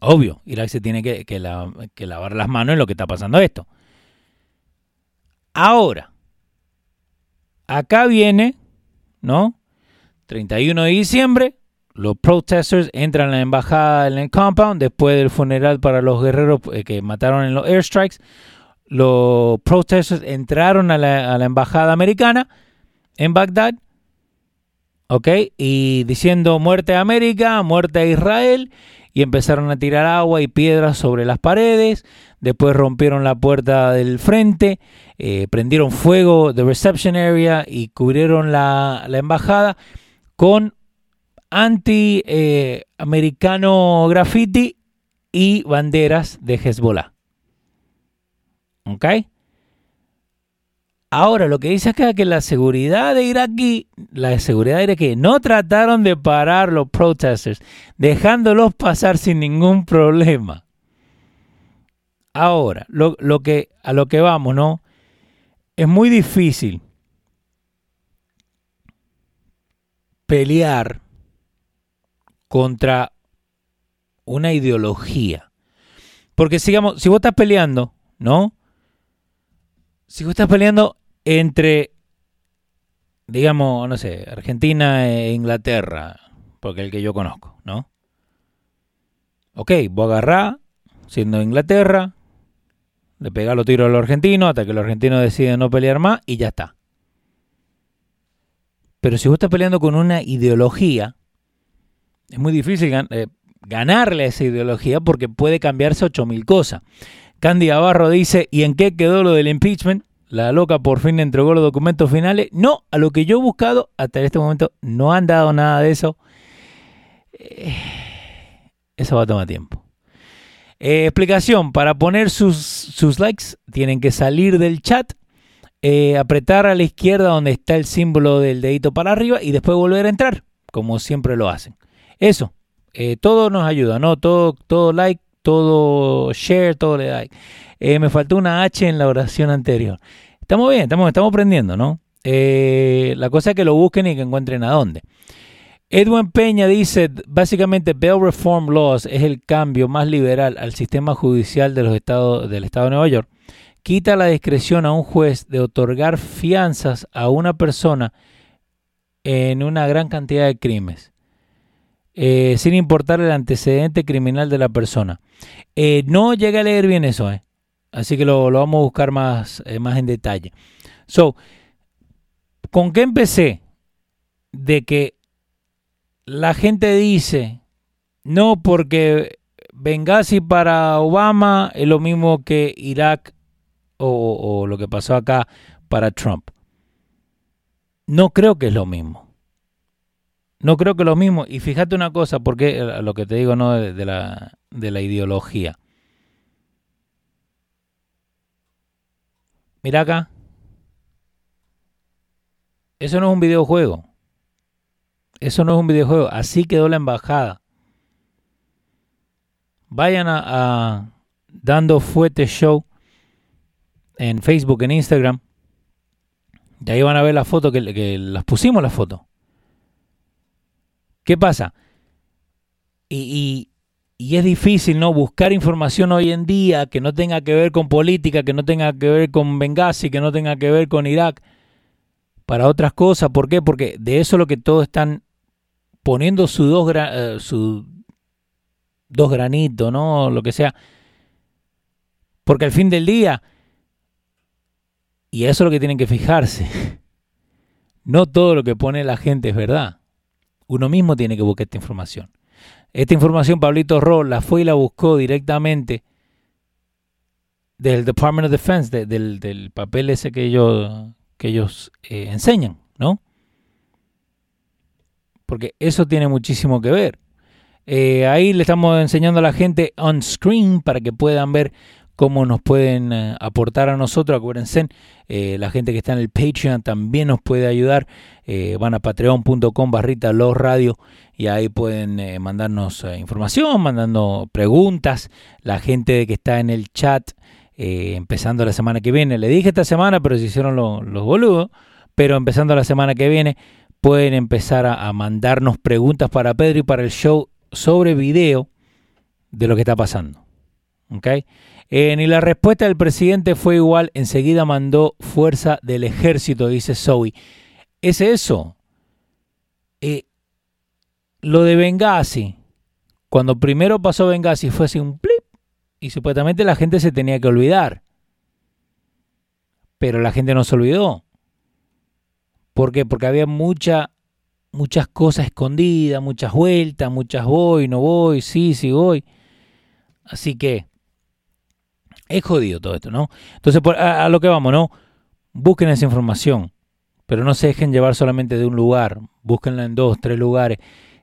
Obvio, Irak se tiene que lavar las manos en lo que está pasando esto. Ahora, acá viene, ¿no? 31 de diciembre, los protesters entran a la embajada en el compound después del funeral para los guerreros eh, que mataron en los airstrikes los protesters entraron a la, embajada americana en Bagdad, ¿ok? Y diciendo muerte a América, muerte a Israel, y empezaron a tirar agua y piedras sobre las paredes. Después rompieron la puerta del frente, eh, prendieron fuego de reception area y cubrieron la, embajada con anti-americano graffiti y banderas de Hezbollah. ¿Ok? Ahora, lo que dice acá es que la seguridad de iraquí, la seguridad iraquí, no trataron de parar los protesters, dejándolos pasar sin ningún problema. Ahora, lo, lo que, a lo que vamos, ¿no? Es muy difícil pelear contra una ideología. Porque sigamos, si vos estás peleando, ¿no? si vos estás peleando entre, digamos, no sé, Argentina e Inglaterra, porque el que yo conozco, ¿no? Ok, vos agarrás, siendo Inglaterra, le pegás los tiros a los argentinos hasta que los argentinos deciden no pelear más y ya está. Pero si vos estás peleando con una ideología, es muy difícil eh, ganarle a esa ideología porque puede cambiarse 8000 cosas. Candy Barro dice, ¿y en qué quedó lo del impeachment? La loca por fin entregó los documentos finales. No, a lo que yo he buscado, hasta este momento no han dado nada de eso. Eh, eso va a tomar tiempo. Eh, explicación, para poner sus, likes tienen que salir del chat, eh, apretar a la izquierda donde está el símbolo del dedito para arriba y después volver a entrar, como siempre lo hacen. Eso, todo nos ayuda, ¿no? Todo, todo like todo share, todo le da. Eh, me faltó una H en la oración anterior. Estamos bien, estamos, estamos aprendiendo, ¿no? Eh, la cosa es que lo busquen y que encuentren a dónde. Edwin Peña dice, básicamente Bail Reform Laws es el cambio más liberal al sistema judicial de los estados, del estado de Nueva York. Quita la discreción a un juez de otorgar fianzas a una persona en una gran cantidad de crímenes. Eh, sin importar el antecedente criminal de la persona. Eh, no llegué a leer bien eso, eh. así que lo, vamos a buscar más, más en detalle. So, ¿con qué empecé? De que la gente dice, no, porque Benghazi para Obama es lo mismo que Irak o, lo que pasó acá para Trump. No creo que es lo mismo. No creo que lo mismo. Y fíjate una cosa, porque eh, lo que te digo, ¿no? De, la, de la ideología. Mira acá. Eso no es un videojuego. Eso no es un videojuego. Así quedó la embajada. Vayan a, Dando Fuete Show en Facebook, en Instagram. Y ahí van a ver la foto que, las pusimos la foto. ¿Qué pasa? Y, es difícil, ¿no? Buscar información hoy en día que no tenga que ver con política, que no tenga que ver con Benghazi, que no tenga que ver con Irak, para otras cosas. ¿Por qué? Porque de eso es lo que todos están poniendo su dos, eh, su dos granitos, ¿no? Lo que sea. Porque al fin del día, y eso es lo que tienen que fijarse, no todo lo que pone la gente es verdad. Uno mismo tiene que buscar esta información. Esta información Pablito Ro la fue y la buscó directamente del Department of Defense, del, papel ese que ellos, que ellos eh, enseñan, ¿no? Porque eso tiene muchísimo que ver. Eh, ahí le estamos enseñando a la gente on screen para que puedan ver cómo nos pueden eh, aportar a nosotros. Acuérdense, eh, la gente que está en el Patreon también nos puede ayudar. van a patreon.com barrita los y ahí pueden mandarnos información, mandando preguntas. La gente que está en el chat, empezando la semana que viene, le dije esta semana, pero se hicieron los boludos. Pero empezando la semana que viene, pueden empezar a, a mandarnos preguntas para Pedro y para el show sobre video de lo que está pasando. ¿Okay? Eh, y la respuesta del presidente fue igual, enseguida mandó fuerza del ejército, dice Zoe. ¿Es eso? Eh, lo de Benghazi, cuando primero pasó Benghazi fue así un plip y supuestamente la gente se tenía que olvidar. Pero la gente no se olvidó. ¿Por qué? Porque había mucha muchas cosas escondidas, muchas vueltas, muchas voy, no voy, sí, sí voy. Así que es jodido todo esto, ¿no? Entonces, a, lo que vamos, ¿no? Busquen esa información, pero no se dejen llevar solamente de un lugar, búsquenla en dos, tres lugares.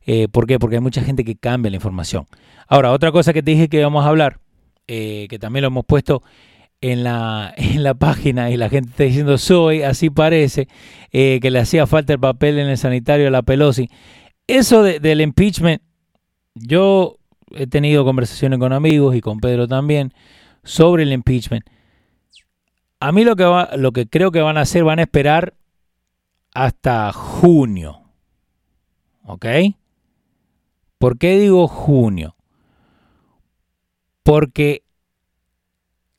Eh, ¿Por qué? Porque hay mucha gente que cambia la información. Ahora, otra cosa que te dije que íbamos a hablar, eh, que también lo hemos puesto en la, (laughs) en la página y la gente está diciendo soy, así parece, eh, que le hacía falta el papel en el sanitario a la Pelosi. Eso del impeachment, yo he tenido conversaciones con amigos y con Pedro también sobre el impeachment. A mí lo que, va, lo que creo que van a hacer, van a esperar hasta junio. ¿Ok? ¿Por qué digo junio? Porque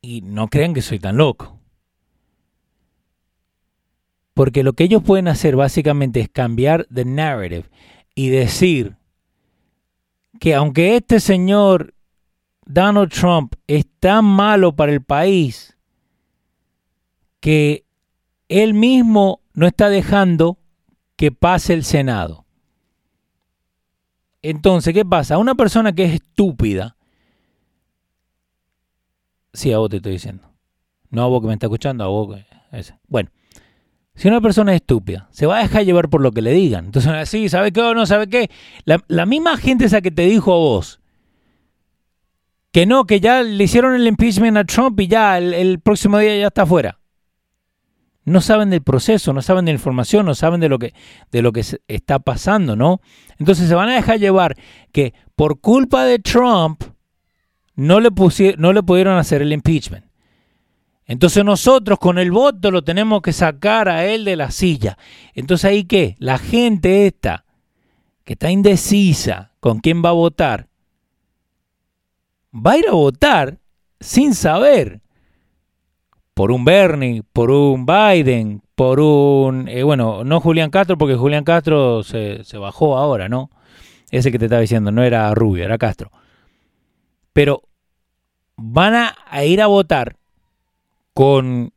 y no crean que soy tan loco. Porque lo que ellos pueden hacer básicamente es cambiar the narrative y decir que aunque este señor Donald Trump es tan malo para el país que él mismo no está dejando que pase el Senado. Entonces, ¿qué pasa? Una persona que es estúpida, Sí, a vos te estoy diciendo. No a vos que me está escuchando, a vos que... Bueno, si una persona es estúpida, se va a dejar llevar por lo que le digan. Entonces, sí, ¿sabe qué o no sabe qué? La, misma gente esa que te dijo a vos, que no, que ya le hicieron el impeachment a Trump y ya el, próximo día ya está fuera. No saben del proceso, no saben de la información, no saben de lo que, de lo que está pasando, ¿no? Entonces se van a dejar llevar que por culpa de Trump no le, no le pudieron hacer el impeachment. Entonces nosotros con el voto lo tenemos que sacar a él de la silla. Entonces ahí qué? La gente esta, que está indecisa con quién va a votar, va a ir a votar sin saber por un Bernie, por un Biden, por un, eh, bueno, no Julián Castro, porque Julián Castro se, se bajó ahora, ¿no? Ese que te estaba diciendo, no era Rubio, era Castro pero van a, ir a votar con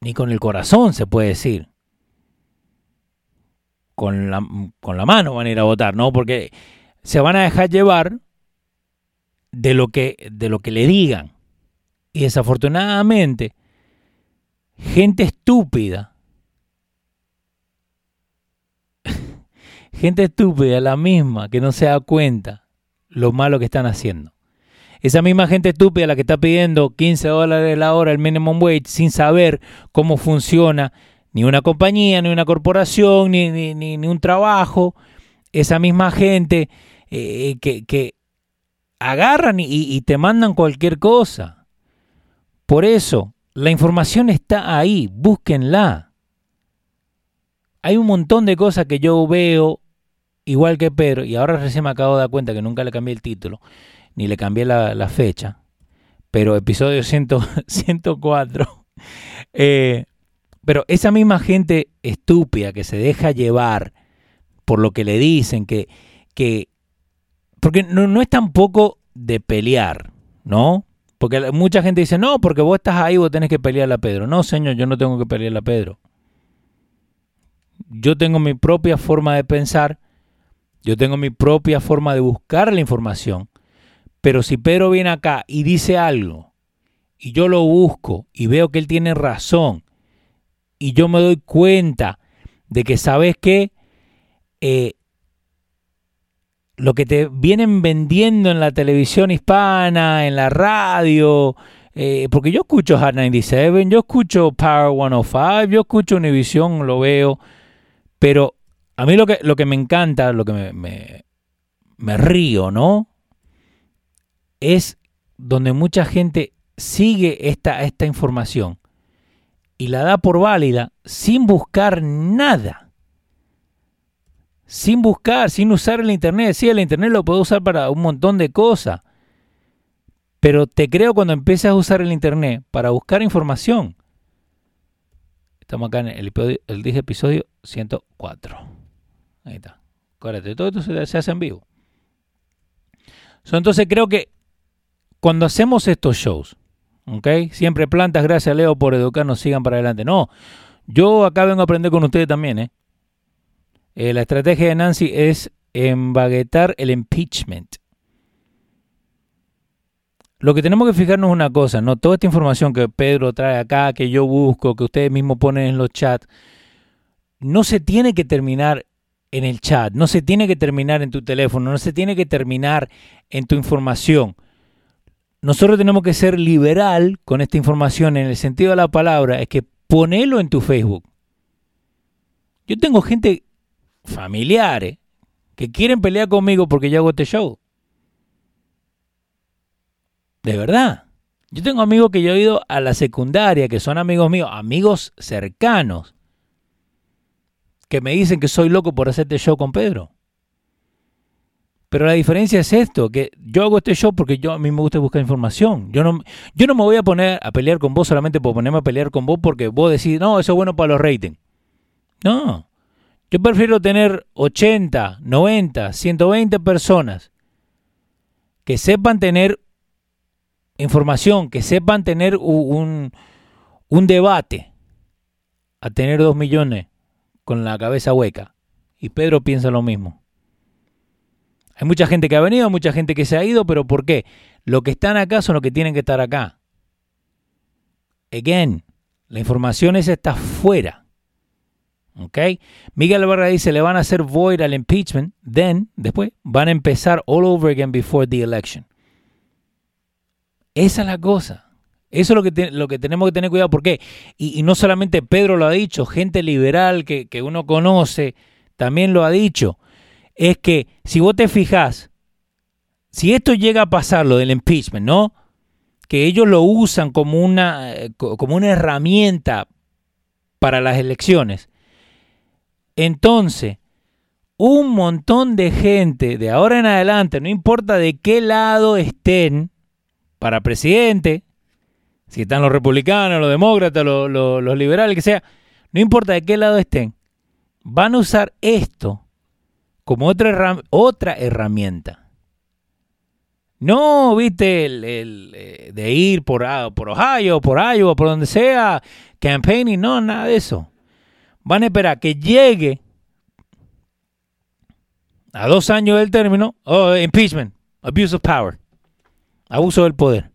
ni con el corazón, se puede decir. Con la, con la mano van a ir a votar, ¿no? Porque se van a dejar llevar de lo que, de lo que le digan. Y desafortunadamente, gente estúpida, (laughs) gente estúpida, la misma, que no se da cuenta lo malo que están haciendo. Esa misma gente estúpida la que está pidiendo 15 dólares la hora el minimum wage sin saber cómo funciona ni una compañía, ni una corporación, ni, ni, un trabajo. Esa misma gente eh, que, agarran y, te mandan cualquier cosa. Por eso, la información está ahí, búsquenla. Hay un montón de cosas que yo veo igual que Pedro, y ahora recién me acabo de dar cuenta que nunca le cambié el título, ni le cambié la, fecha, pero episodio 104. (laughs) Eh, pero esa misma gente estúpida que se deja llevar por lo que le dicen, que, que porque no, no es tampoco de pelear, ¿no? Porque mucha gente dice, no, porque vos estás ahí, vos tenés que pelear a Pedro. No, señor, yo no tengo que pelear a Pedro. Yo tengo mi propia forma de pensar yo tengo mi propia forma de buscar la información. Pero si Pedro viene acá y dice algo y yo lo busco y veo que él tiene razón y yo me doy cuenta de que sabes que eh, lo que te vienen vendiendo en la televisión hispana, en la radio, eh, porque yo escucho Hot 97, yo escucho Power 105, yo escucho Univision, lo veo, pero a mí lo que, lo que me encanta, lo que me, me, me río, ¿no? Es donde mucha gente sigue esta, esta información y la da por válida sin buscar nada sin buscar, sin usar el Internet. Sí, el Internet lo puedo usar para un montón de cosas. Pero te creo cuando empiezas a usar el Internet para buscar información. Estamos acá en el, episodio, el episodio 104. Ahí está. Acuérdate, todo esto se, hace en vivo. entonces creo que cuando hacemos estos shows, ¿ok? Siempre plantas, gracias Leo por educarnos, sigan para adelante. No, yo acá vengo a aprender con ustedes también, ¿eh? Eh, la estrategia de Nancy es embaguetar el impeachment. Lo que tenemos que fijarnos es una cosa, ¿no? Toda esta información que Pedro trae acá, que yo busco, que ustedes mismos ponen en los chats, no se tiene que terminar en el chat, no se tiene que terminar en tu teléfono, no se tiene que terminar en tu información. Nosotros tenemos que ser liberal con esta información en el sentido de la palabra, es que ponelo en tu Facebook. Yo tengo gente familiares que quieren pelear conmigo porque yo hago este show. De verdad. Yo tengo amigos que yo he ido a la secundaria, que son amigos míos, amigos cercanos, que me dicen que soy loco por hacer este show con Pedro. Pero la diferencia es esto, que yo hago este show porque yo a mí me gusta buscar información. Yo no, yo no me voy a poner a pelear con vos solamente por ponerme a pelear con vos porque vos decís, no, eso es bueno para los ratings. No. Yo prefiero tener 80, 90, 120 personas que sepan tener información, que sepan tener un, un debate, a tener dos millones con la cabeza hueca. Y Pedro piensa lo mismo. Hay mucha gente que ha venido, mucha gente que se ha ido, pero ¿por qué? Los que están acá son los que tienen que estar acá. Again, la información esa está fuera. ¿Ok? Miguel Barra dice, le van a hacer void al impeachment, then, después, van a empezar all over again before the election. Esa es la cosa. Eso es lo que, lo que tenemos que tener cuidado. ¿Por qué? Y, no solamente Pedro lo ha dicho, gente liberal que, que uno conoce también lo ha dicho. Es que si vos te fijas, si esto llega a pasar, lo del impeachment, ¿no? Que ellos lo usan como una, eh, como una herramienta para las elecciones entonces, un montón de gente de ahora en adelante, no importa de qué lado estén para presidente, si están los republicanos, los demócratas, los, liberales, que sea, no importa de qué lado estén, van a usar esto como otra, otra herramienta. No, viste, el, eh, de ir por, por Ohio, por Iowa, por donde sea, campaigning, no, nada de eso van a esperar que llegue a dos años del término, oh, impeachment, abuse of power, abuso del poder.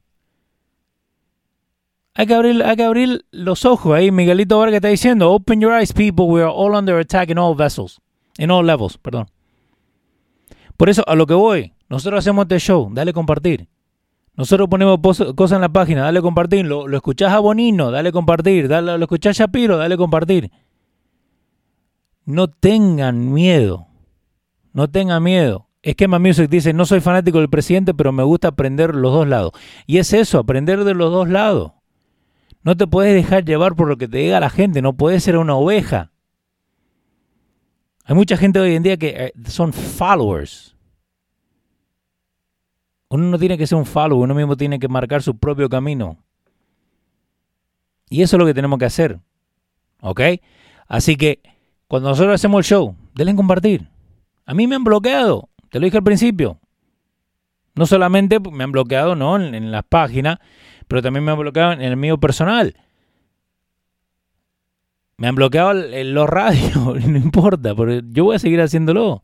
Hay que, abrir, hay que abrir los ojos ahí. Miguelito Vargas está diciendo, open your eyes, people. We are all under attack in all vessels. In all levels, perdón. Por eso, a lo que voy, nosotros hacemos este show, dale compartir. Nosotros ponemos cosas en la página, dale compartir. Lo, lo escuchás a Bonino, dale compartir. Dale, lo escuchás a Shapiro, dale compartir no tengan miedo. No tengan miedo. Esquema Music dice, no soy fanático del presidente, pero me gusta aprender los dos lados. Y es eso, aprender de los dos lados. No te puedes dejar llevar por lo que te diga la gente, no puedes ser una oveja. Hay mucha gente hoy en día que eh, son followers. Uno no tiene que ser un follower, uno mismo tiene que marcar su propio camino. Y eso es lo que tenemos que hacer. ¿Ok? Así que cuando nosotros hacemos el show, denle en compartir. A mí me han bloqueado, te lo dije al principio. No solamente me han bloqueado ¿no? en, las páginas, pero también me han bloqueado en el mío personal. Me han bloqueado en los radios, (laughs) no importa, porque yo voy a seguir haciéndolo.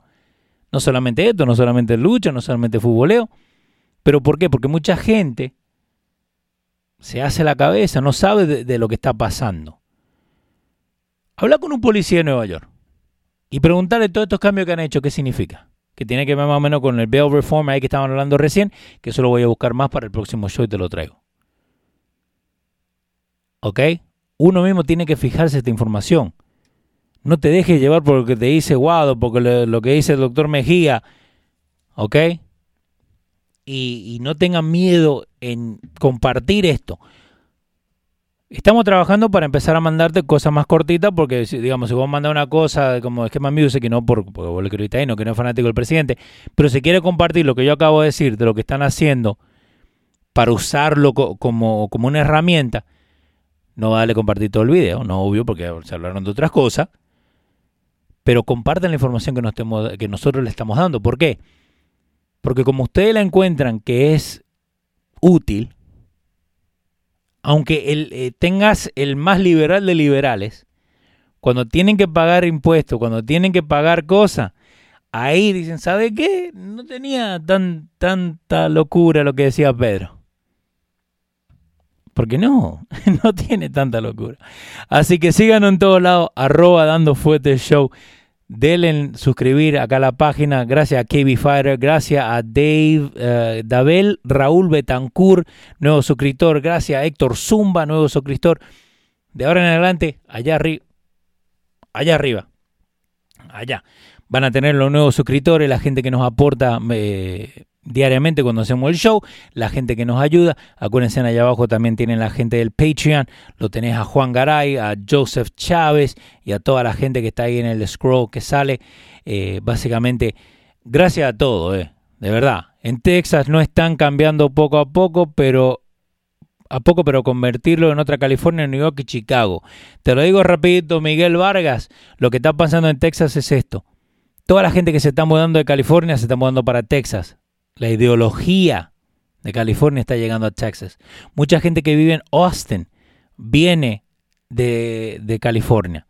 No solamente esto, no solamente lucha, no solamente futboleo. ¿Pero por qué? Porque mucha gente se hace la cabeza, no sabe de, lo que está pasando. Habla con un policía de Nueva York y preguntarle todos estos cambios que han hecho, qué significa. Que tiene que ver más o menos con el bail reform ahí que estaban hablando recién, que eso lo voy a buscar más para el próximo show y te lo traigo. ¿Ok? Uno mismo tiene que fijarse esta información. No te dejes llevar por lo que te dice Guado, porque lo, que dice el doctor Mejía. ¿Ok? Y, no tengan miedo en compartir esto. Estamos trabajando para empezar a mandarte cosas más cortitas, porque digamos, si vos mandas una cosa como esquema music, que no por, porque vos le ahí, no, que no es fanático del presidente, pero si quiere compartir lo que yo acabo de decir, de lo que están haciendo, para usarlo como, como una herramienta, no vale compartir todo el video, no obvio, porque se hablaron de otras cosas. Pero compartan la información que nosotros le estamos dando. ¿Por qué? Porque como ustedes la encuentran que es útil, aunque el, eh, tengas el más liberal de liberales, cuando tienen que pagar impuestos, cuando tienen que pagar cosas, ahí dicen, ¿sabe qué? No tenía tan, tanta locura lo que decía Pedro. Porque no, (laughs) no tiene tanta locura. Así que síganos en todos lados, arroba dando fuerte show. Denle suscribir acá a la página. Gracias a KB Fighter, gracias a Dave uh, Dabel, Raúl Betancourt, nuevo suscriptor. Gracias a Héctor Zumba, nuevo suscriptor. De ahora en adelante, allá arriba. Allá arriba. Allá. Van a tener los nuevos suscriptores, la gente que nos aporta eh, diariamente cuando hacemos el show, la gente que nos ayuda. Acuérdense, allá abajo también tienen la gente del Patreon. Lo tenés a Juan Garay, a Joseph Chávez y a toda la gente que está ahí en el scroll que sale. Eh, básicamente, gracias a todo, eh, de verdad. En Texas no están cambiando poco a poco, pero a poco, pero convertirlo en otra California, New York y Chicago. Te lo digo rapidito, Miguel Vargas, lo que está pasando en Texas es esto. Toda la gente que se está mudando de California se está mudando para Texas. La ideología de California está llegando a Texas. Mucha gente que vive en Austin viene de, California.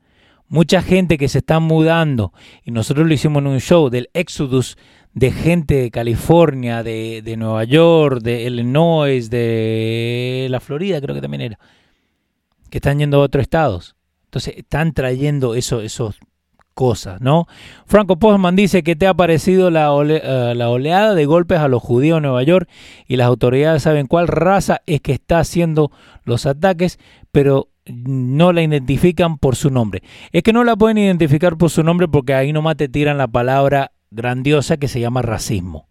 Mucha gente que se está mudando, y nosotros lo hicimos en un show del Exodus de gente de California, de, de Nueva York, de Illinois, de la Florida, creo que también era, que están yendo a otros estados. Entonces están trayendo eso, esos cosas, ¿no? Franco Postman dice que te ha parecido la, eh, la, oleada de golpes a los judíos en Nueva York y las autoridades saben cuál raza es que está haciendo los ataques, pero no la identifican por su nombre. Es que no la pueden identificar por su nombre porque ahí nomás te tiran la palabra grandiosa que se llama racismo.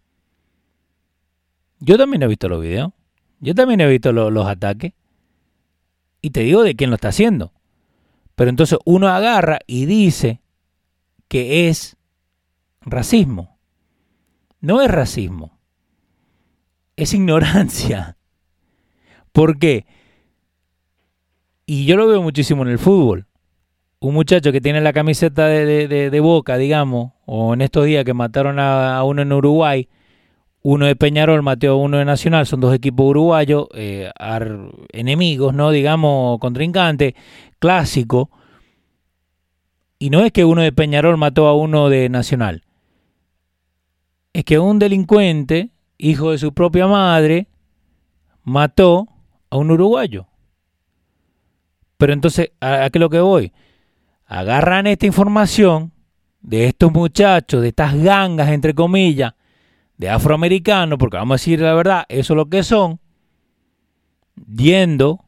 Yo también he visto los videos, yo también he visto los ataques y te digo de quién lo está haciendo. Pero entonces uno agarra y dice que es racismo. No es racismo, es ignorancia. (laughs) ¿Por qué? Y yo lo veo muchísimo en el fútbol. Un muchacho que tiene la camiseta de, boca, digamos, o en estos días que mataron a, uno en Uruguay, uno de Peñarol mató a uno de Nacional, son dos equipos uruguayos, eh, enemigos, ¿no? Digamos, contrincantes, clásico. Y no es que uno de Peñarol mató a uno de Nacional. Es que un delincuente, hijo de su propia madre, mató a un uruguayo. Pero entonces, ¿a, qué es lo que voy? Agarran esta información de estos muchachos, de estas gangas, entre comillas, de afroamericanos, porque vamos a decir la verdad, eso es lo que son, yendo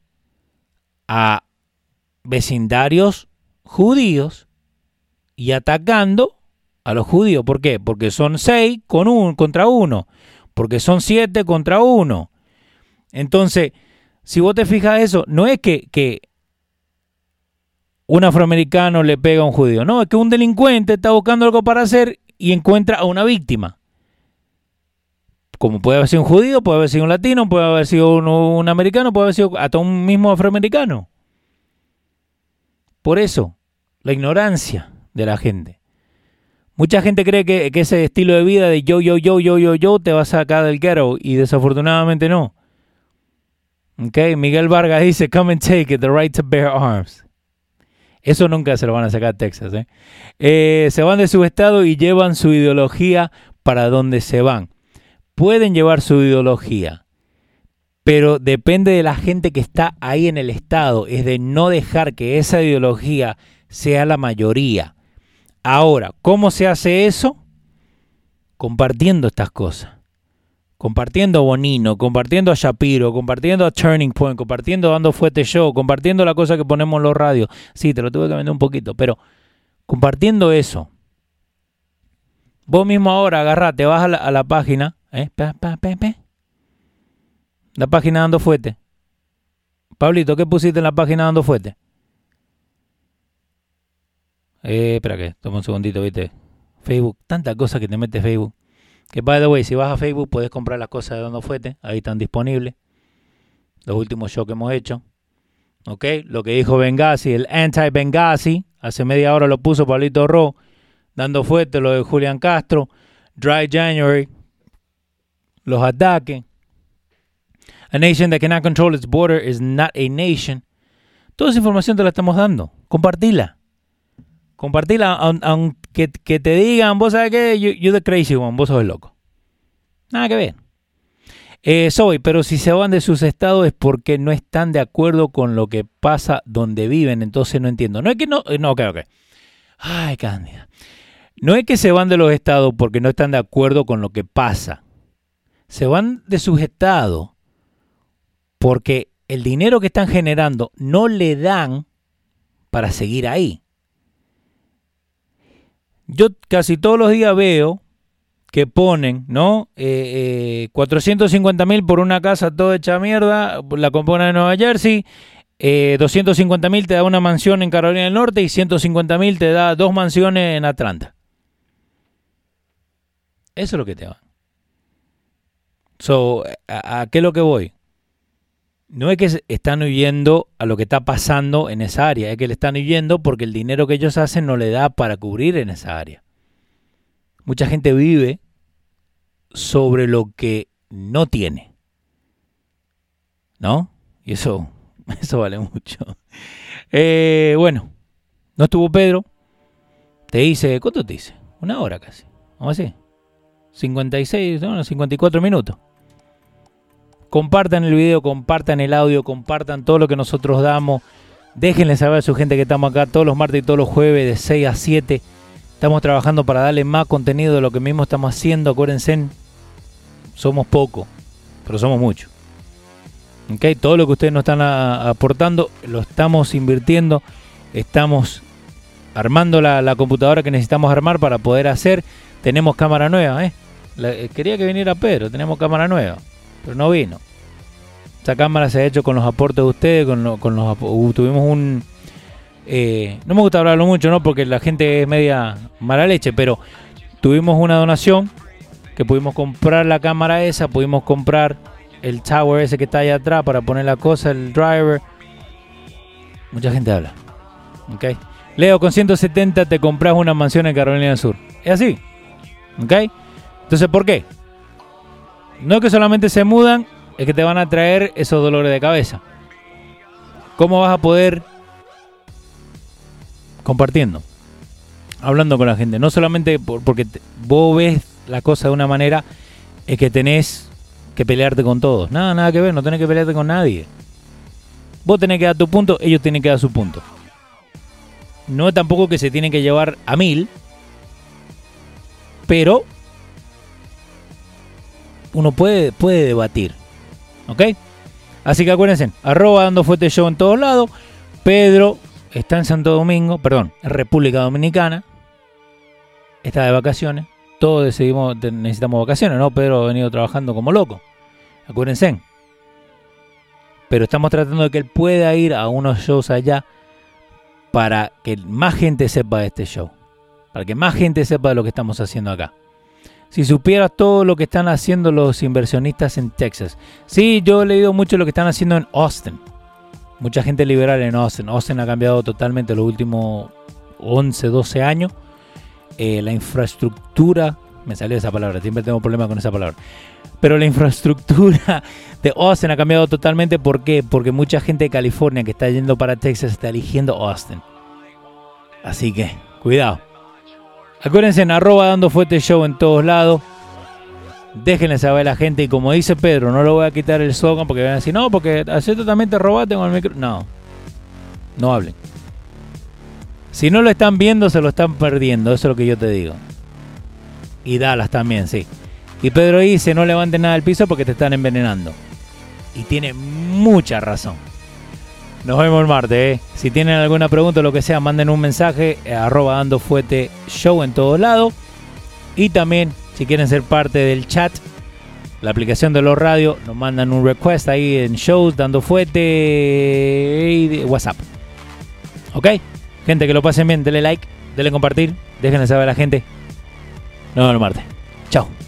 a vecindarios judíos y atacando a los judíos. ¿Por qué? Porque son seis con un, contra uno. Porque son siete contra uno. Entonces, si vos te fijas eso, no es que, que un afroamericano le pega a un judío. No, es que un delincuente está buscando algo para hacer y encuentra a una víctima. Como puede haber sido un judío, puede haber sido un latino, puede haber sido un, un americano, puede haber sido hasta un mismo afroamericano. Por eso, la ignorancia de la gente. Mucha gente cree que, ese estilo de vida de yo, yo, yo, yo, yo, yo te va a sacar del ghetto y desafortunadamente no. Okay, Miguel Vargas dice, come and take it, the right to bear arms. Eso nunca se lo van a sacar a Texas. ¿eh? Eh, se van de su estado y llevan su ideología para donde se van. Pueden llevar su ideología, pero depende de la gente que está ahí en el Estado, es de no dejar que esa ideología sea la mayoría. Ahora, ¿cómo se hace eso? Compartiendo estas cosas. Compartiendo a Bonino, compartiendo a Shapiro, compartiendo a Turning Point, compartiendo Dando Fuerte Show, compartiendo la cosa que ponemos en los radios. Sí, te lo tuve que vender un poquito, pero compartiendo eso. Vos mismo ahora agarrate, vas a la, a la página, ¿eh? La página Dando Fuerte. Pablito, ¿qué pusiste en la página Dando Fuerte? Eh, espera que, toma un segundito, viste. Facebook, tanta cosa que te mete Facebook. Que by the way, si vas a Facebook puedes comprar las cosas de Dando Fuerte, ahí están disponibles. Los últimos shows que hemos hecho. ¿Ok? Lo que dijo Benghazi, el anti-Benghazi, hace media hora lo puso Pablito Ro, Dando Fuerte, lo de Julián Castro, Dry January, los ataques. A nation that cannot control its border is not a nation. Toda esa información te la estamos dando. Compartila. Compartila, aunque que te digan, vos sabes qué, you, the crazy one, vos sos el loco. Nada que ver. Eh, soy, pero si se van de sus estados es porque no están de acuerdo con lo que pasa donde viven, entonces no entiendo. No es que no, eh, no, ok, ok. Ay, Cándida. No es que se van de los estados porque no están de acuerdo con lo que pasa. Se van de sus estados porque el dinero que están generando no le dan para seguir ahí. Yo casi todos los días veo que ponen, ¿no? 450 eh, eh, mil por una casa toda hecha mierda, la compone de Nueva Jersey. 250 eh, mil te da una mansión en Carolina del Norte y 150 mil te da dos mansiones en Atlanta. Eso es lo que te va. So, ¿a, qué es lo que voy? No es que están huyendo a lo que está pasando en esa área, es que le están huyendo porque el dinero que ellos hacen no le da para cubrir en esa área. Mucha gente vive sobre lo que no tiene. ¿No? Y eso, (laughs) eso vale mucho. Eh, bueno, no estuvo Pedro. Te dice, ¿cuánto te dice? Una hora casi. Vamos así. 56, no, 54 minutos. Compartan el video, compartan el audio, compartan todo lo que nosotros damos. Déjenle saber a su gente que estamos acá todos los martes y todos los jueves de 6 a 7. Estamos trabajando para darle más contenido de lo que mismo estamos haciendo. Acuérdense, somos poco, pero somos mucho. Okay, todo lo que ustedes nos están aportando lo estamos invirtiendo. Estamos armando la, computadora que necesitamos armar para poder hacer. Tenemos cámara nueva, ¿eh? eh quería que viniera Pedro, tenemos cámara nueva pero no vino. Esta cámara se ha hecho con los aportes de ustedes, con, con los uh, tuvimos un eh, no me gusta hablarlo mucho, ¿no? Porque la gente es media mala leche, pero tuvimos una donación que pudimos comprar la cámara esa, pudimos comprar el tower ese que está allá atrás para poner la cosa, el driver. Mucha gente habla. ¿Ok? Leo, con 170 te compras una mansión en Carolina del Sur. Es así. ¿Ok? Entonces, ¿por qué? No es que solamente se mudan, es que te van a traer esos dolores de cabeza. ¿Cómo vas a poder compartiendo? Hablando con la gente. No solamente porque vos ves la cosa de una manera, es que tenés que pelearte con todos. Nada, nada que ver, no tenés que pelearte con nadie. Vos tenés que dar tu punto, ellos tienen que dar su punto. No es tampoco que se tienen que llevar a mil, pero uno puede, puede debatir. ¿Ok? Así que acuérdense, arroba dando fuerte show en todos lados. Pedro está en Santo Domingo, perdón, República Dominicana. Está de vacaciones. Todos decidimos, necesitamos vacaciones, ¿no? Pedro ha venido trabajando como loco. Acuérdense. Pero estamos tratando de que él pueda ir a unos shows allá para que más gente sepa de este show. Para que más gente sepa de lo que estamos haciendo acá. Si supieras todo lo que están haciendo los inversionistas en Texas. Sí, yo he leído mucho lo que están haciendo en Austin. Mucha gente liberal en Austin. Austin ha cambiado totalmente los últimos 11, 12 años. Eh, la infraestructura, me salió esa palabra, siempre tengo problemas con esa palabra. Pero la infraestructura (laughs) de Austin ha cambiado totalmente. ¿Por qué? Porque mucha gente de California que está yendo para Texas está eligiendo Austin. Así que, cuidado. Acuérdense en arroba dando fuerte show en todos lados. Déjenle saber a la gente. Y como dice Pedro, no lo voy a quitar el slogan porque van a decir, no, porque acepto también te robaste con el micro. No. No hablen. Si no lo están viendo, se lo están perdiendo. Eso es lo que yo te digo. Y Dallas también, sí. Y Pedro dice, no levanten nada del piso porque te están envenenando. Y tiene mucha razón. Nos vemos el martes. ¿eh? Si tienen alguna pregunta o lo que sea, manden un mensaje eh, arroba dando fuete show en todos lados. Y también, si quieren ser parte del chat, la aplicación de los radios, nos mandan un request ahí en shows, dando fuete y WhatsApp. ¿Ok? Gente, que lo pasen bien, denle like, denle compartir, déjenle saber a la gente. Nos vemos el martes. Chao.